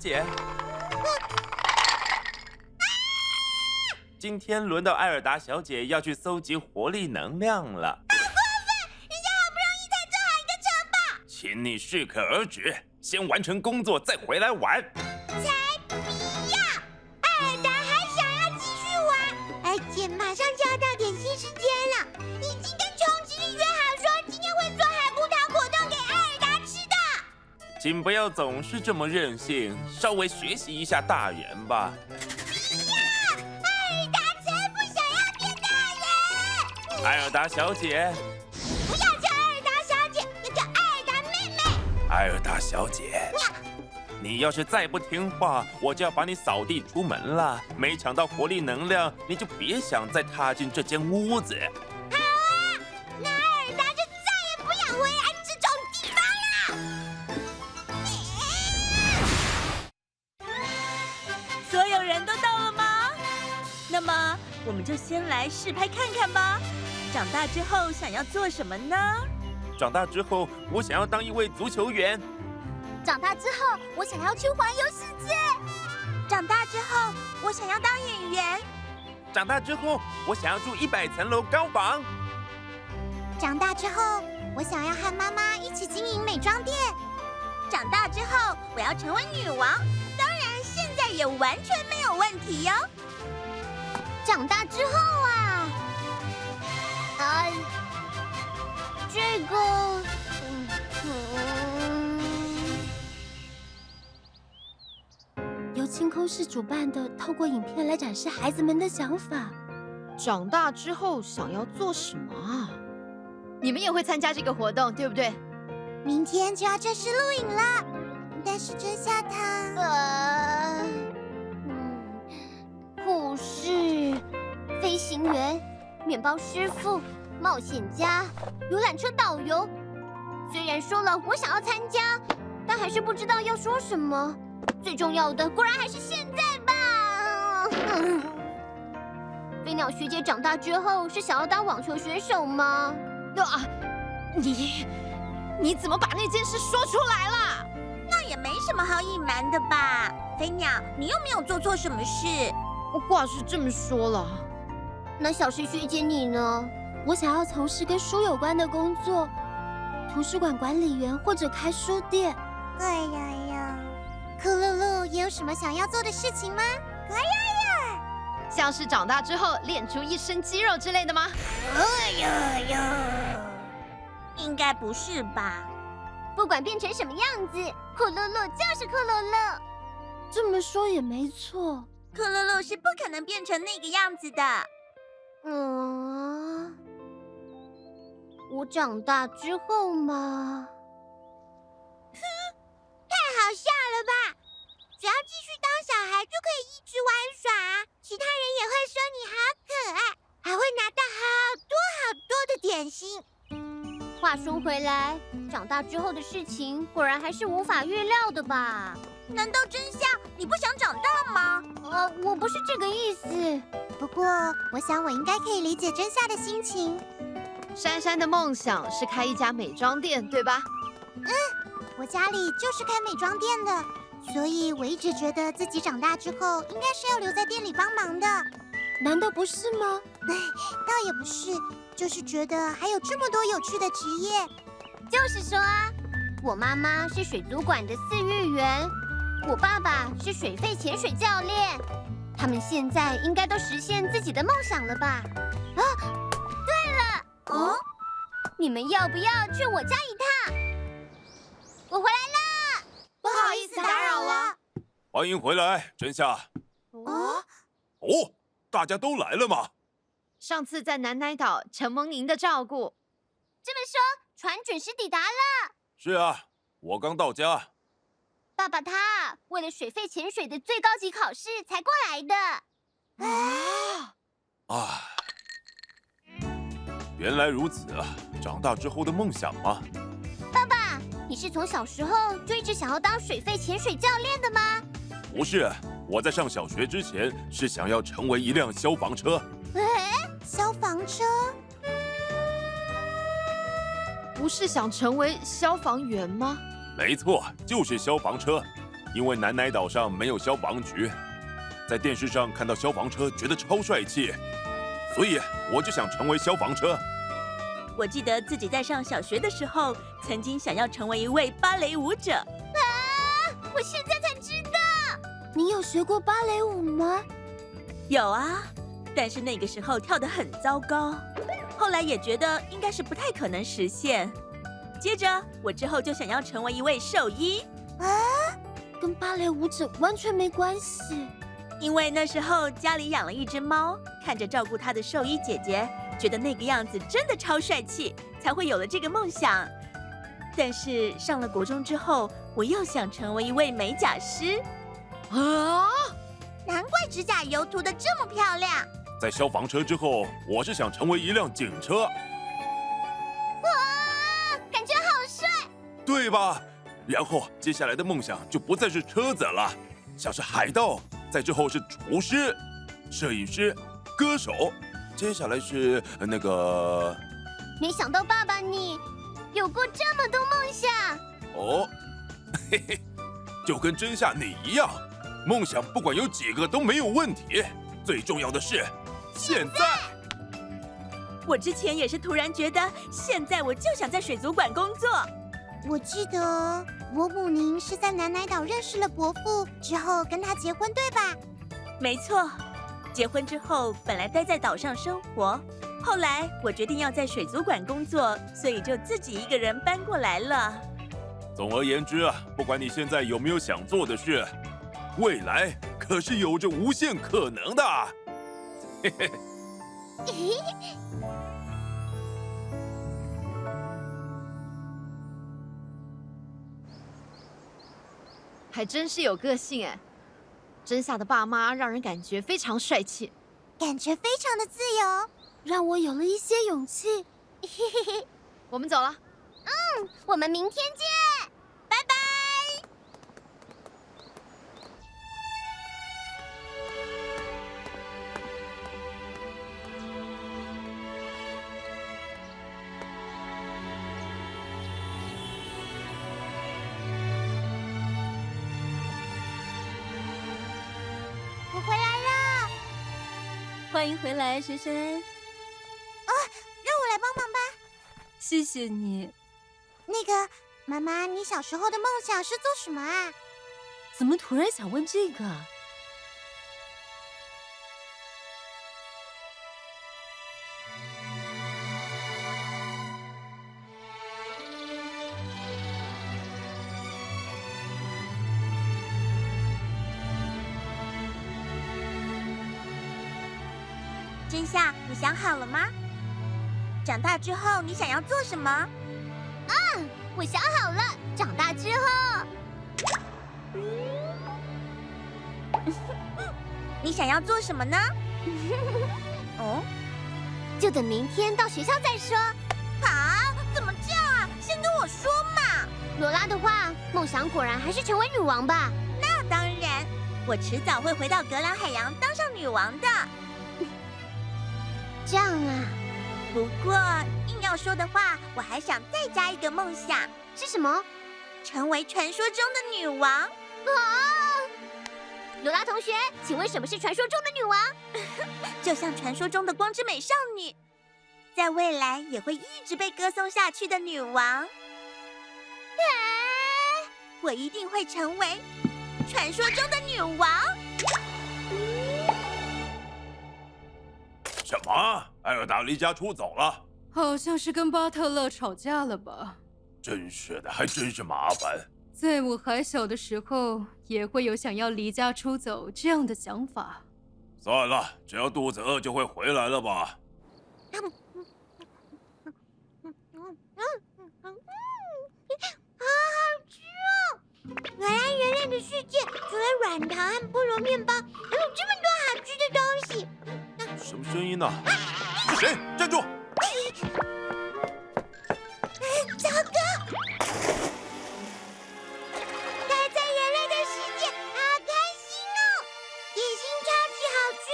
姐，今天轮到艾尔达小姐要去搜集活力能量了。好过分人家好不容易才做好一个城堡。请你适可而止，先完成工作再回来玩。请不要总是这么任性，稍微学习一下大人吧。艾尔达才不想要变大人！艾尔达小姐，不要叫艾尔达小姐，要叫艾尔达妹妹。艾尔达小姐，你要是再不听话，我就要把你扫地出门了。没抢到活力能量，你就别想再踏进这间屋子。先来试拍看看吧。长大之后想要做什么呢？长大之后，我想要当一位足球员。长大之后，我想要去环游世界。长大之后，我想要当演员。长大之后，我想要住一百层楼高房。长大之后，我想要和妈妈一起经营美妆店。长大之后，我要成为女王，当然现在也完全没有问题哟。长大之后啊，啊，这个，嗯嗯，由清空室主办的，透过影片来展示孩子们的想法。长大之后想要做什么啊？你们也会参加这个活动，对不对？明天就要正式录影了，但是真夏他，呃，飞行员、面包师傅、冒险家、游览车导游。虽然说了我想要参加，但还是不知道要说什么。最重要的果然还是现在吧。嗯，飞鸟学姐长大之后是想要当网球选手吗？啊，你你怎么把那件事说出来了？那也没什么好隐瞒的吧？飞鸟，你又没有做错什么事。话是这么说了，那小石学姐你呢？我想要从事跟书有关的工作，图书馆管理员或者开书店。哎呀呀！酷露露也有什么想要做的事情吗？哎呀呀！像是长大之后练出一身肌肉之类的吗？哎呀呀！应该不是吧？不管变成什么样子，酷露露就是酷露露。这么说也没错。酷露露是不可能变成那个样子的。嗯，我长大之后嘛，哼，太好笑了吧？只要继续当小孩，就可以一直玩耍，其他人也会说你好可爱，还会拿到好多好多的点心。话说回来，长大之后的事情果然还是无法预料的吧？难道真相你不想长大吗？呃，我不是这个意思。不过，我想我应该可以理解真夏的心情。珊珊的梦想是开一家美妆店，对吧？嗯，我家里就是开美妆店的，所以我一直觉得自己长大之后应该是要留在店里帮忙的。难道不是吗？哎，倒也不是，就是觉得还有这么多有趣的职业。就是说啊，我妈妈是水族馆的饲育员，我爸爸是水肺潜水教练，他们现在应该都实现自己的梦想了吧？啊，对了，哦，你们要不要去我家一趟？我回来了，不好意思打扰了。欢迎回来，真夏。哦，哦，大家都来了吗？上次在南奶岛承蒙您的照顾。这么说，船准时抵达了。是啊，我刚到家。爸爸他为了水肺潜水的最高级考试才过来的。啊啊，原来如此啊！长大之后的梦想吗？爸爸，你是从小时候就一直想要当水肺潜水教练的吗？不是，我在上小学之前是想要成为一辆消防车。哎，消防车？不是想成为消防员吗？没错，就是消防车。因为南奶岛上没有消防局，在电视上看到消防车，觉得超帅气，所以我就想成为消防车。我记得自己在上小学的时候，曾经想要成为一位芭蕾舞者。啊！我现在才知道，你有学过芭蕾舞吗？有啊，但是那个时候跳得很糟糕。后来也觉得应该是不太可能实现。接着，我之后就想要成为一位兽医。啊，跟芭蕾舞者完全没关系。因为那时候家里养了一只猫，看着照顾它的兽医姐姐，觉得那个样子真的超帅气，才会有了这个梦想。但是上了国中之后，我又想成为一位美甲师。啊！难怪指甲油涂得这么漂亮。在消防车之后，我是想成为一辆警车。对吧？然后接下来的梦想就不再是车子了，像是海盗，再之后是厨师、摄影师、歌手，接下来是那个……没想到爸爸你有过这么多梦想哦，嘿嘿，就跟真夏你一样，梦想不管有几个都没有问题，最重要的是。现在，我之前也是突然觉得，现在我就想在水族馆工作。我记得伯母您是在南奶岛认识了伯父之后跟他结婚，对吧？没错，结婚之后本来待在岛上生活，后来我决定要在水族馆工作，所以就自己一个人搬过来了。总而言之啊，不管你现在有没有想做的事，未来可是有着无限可能的。嘿嘿，还真是有个性哎！真夏的爸妈让人感觉非常帅气，感觉非常的自由，让我有了一些勇气。嘿嘿嘿我们走了。嗯，我们明天见，回来，珊珊。啊，让我来帮忙吧。谢谢你。那个，妈妈，你小时候的梦想是做什么啊？怎么突然想问这个？想好了吗？长大之后你想要做什么？嗯，我想好了。长大之后，你想要做什么呢？哦，就等明天到学校再说。啊？怎么这样啊？先跟我说嘛。罗拉的话，梦想果然还是成为女王吧？那当然，我迟早会回到格兰海洋当上女王的。这样啊。不过硬要说的话，我还想再加一个梦想，是什么？成为传说中的女王。啊！罗拉同学，请问什么是传说中的女王？就像传说中的光之美少女，在未来也会一直被歌颂下去的女王。我一定会成为传说中的女王。什么？艾尔达离家出走了？好像是跟巴特勒吵架了吧？真是的，还真是麻烦。在我还小的时候，也会有想要离家出走这样的想法。算了，只要肚子饿就会回来了吧。好好吃哦原来人类的世界除了软糖和菠萝面包，还有这么多好吃的东西。什么声音呢？是谁？站住！糟糕！待在人类的世界，好开心哦！野心超级好吃，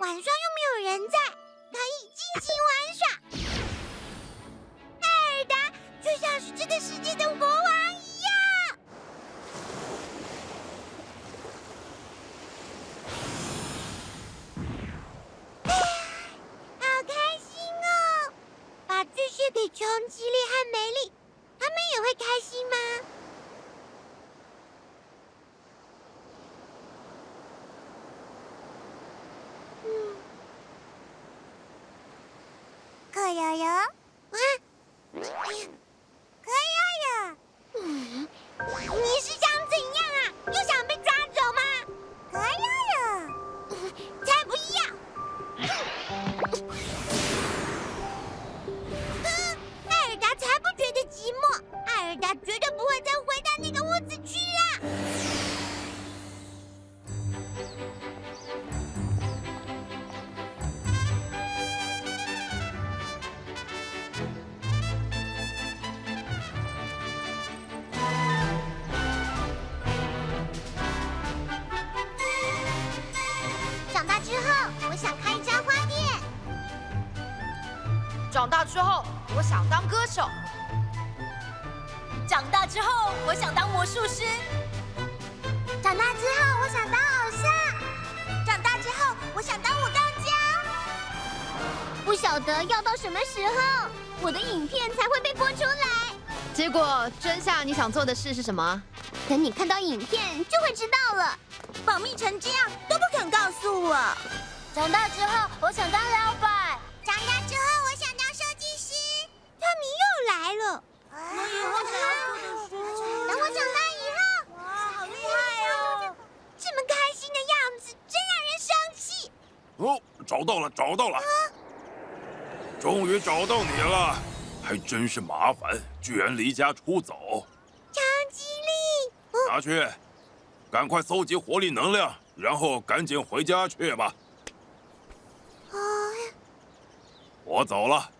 晚上又没有人在，可以尽情玩耍。艾尔达就像是这个世界的国王。魔术师。长大之后，我想当偶像。长大之后，我想当舞蹈家。不晓得要到什么时候，我的影片才会被播出来。结果，真相，你想做的事是什么？等你看到影片就会知道了。保密成这样都不肯告诉我。长大之后，我想当老板。长大之后，我想当设计师。他们又来了。我以后想长大以后，哇，好厉害哦！这么开心的样子，真让人生气。哦，找到了，找到了！终于找到你了，还真是麻烦，居然离家出走。超吉利，拿去，赶快搜集活力能量，然后赶紧回家去吧。哦，我走了。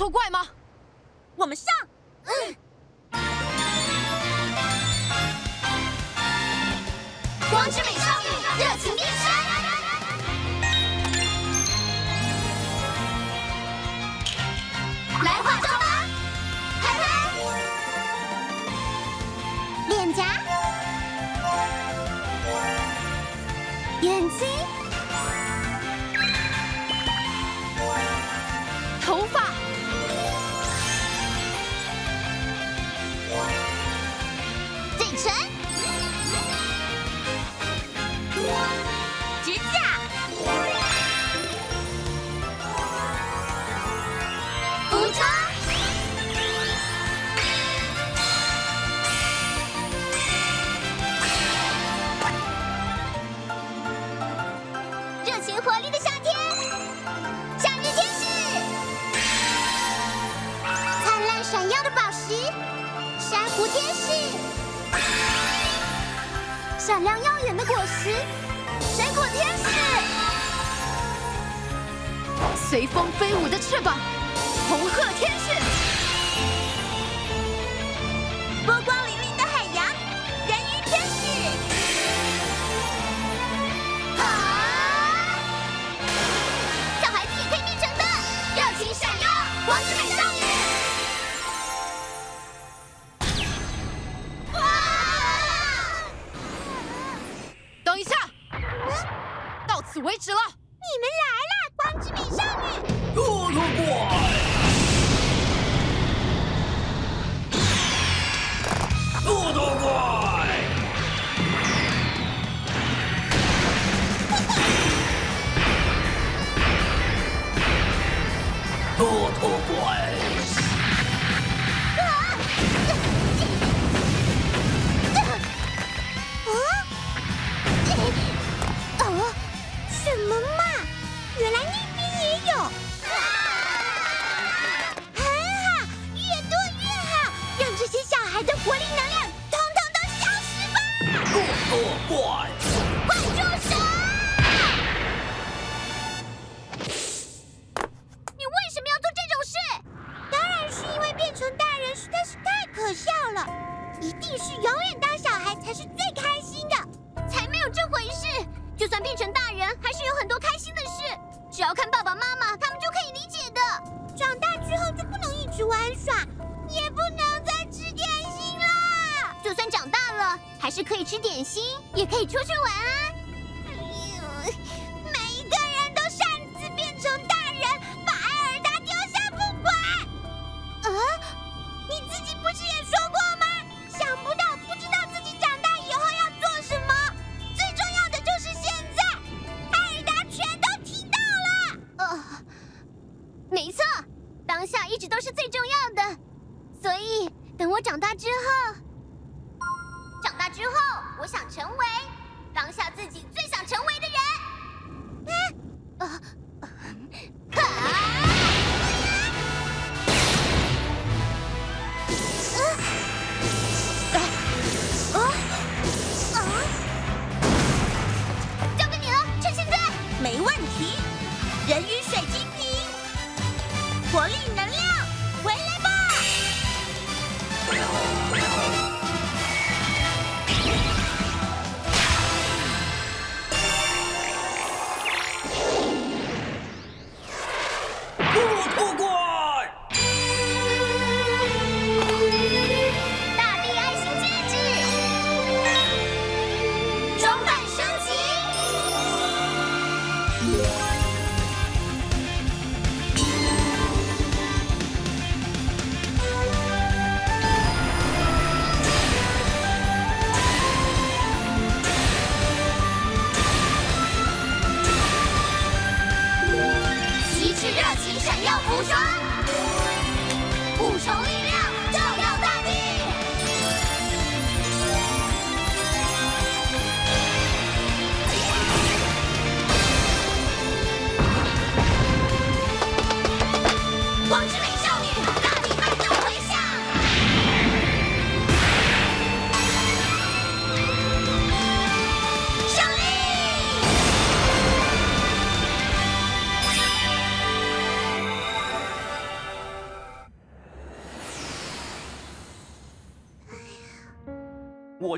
作怪吗？神随风飞舞的翅膀，红鹤天使，还是可以吃点心，也可以出去玩啊。哎呦，每一个人都擅自变成大人，把艾尔达丢下不管。啊，你自己不是也说过吗？想不到，不知道自己长大以后要做什么。最重要的就是现在，艾尔达全都听到了。呃，没错，当下一直都是最重要的。所以，等我长大之后，之后，我想成为当下自己最想成为的人。啊，啊！啊！啊！交给你了，趁现在。没问题。人鱼水晶瓶，活力能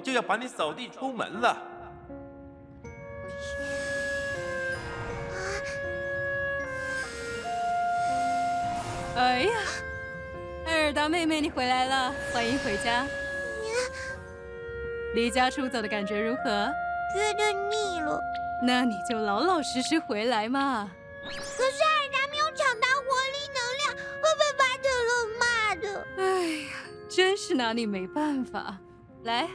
就要把你扫地出门了。哎呀，艾尔达妹妹，你回来了，欢迎回家。离家出走的感觉如何？觉得腻了。那你就老老实实回来嘛。可是艾尔达没有抢到活力能量，会被巴特勒骂的。哎呀，真是拿你没办法。来，这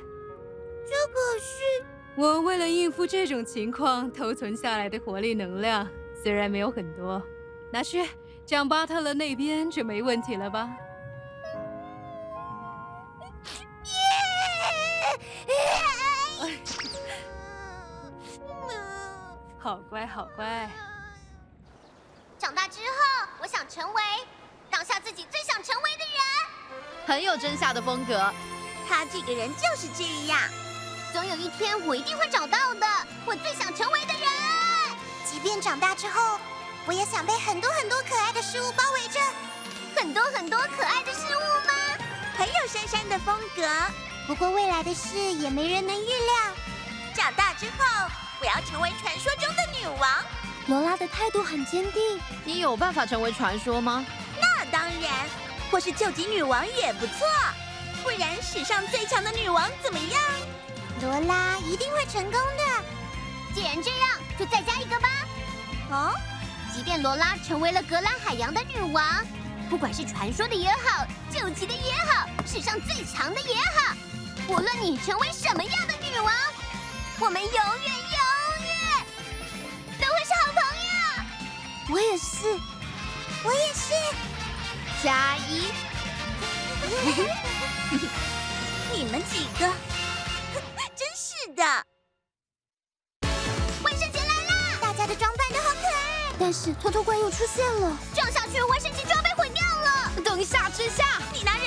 可是我为了应付这种情况偷存下来的活力能量，虽然没有很多，拿去讲巴特勒那边就没问题了吧？好乖，好乖。长大之后，我想成为当下自己最想成为的人。很有真夏的风格。他这个人就是这样。总有一天我一定会找到的，我最想成为的人。即便长大之后，我也想被很多很多可爱的事物包围着。很多很多可爱的事物吗？很有珊珊的风格。不过未来的事也没人能预料。长大之后，我要成为传说中的女王。罗拉的态度很坚定。你有办法成为传说吗？那当然，或是救急女王也不错。不然史上最强的女王怎么样？罗拉一定会成功的。既然这样，就再加一个吧。哦，即便罗拉成为了格兰海洋的女王，不管是传说的也好，救急的也好，史上最强的也好，无论你成为什么样的女王，我们永远永远都会是好朋友。我也是，我也是。加一。你们几个，的。万圣节来啦大家的装扮都好可爱。但是偷偷怪又出现了。这样下去万圣节就要被毁掉了。等一下之下你拿人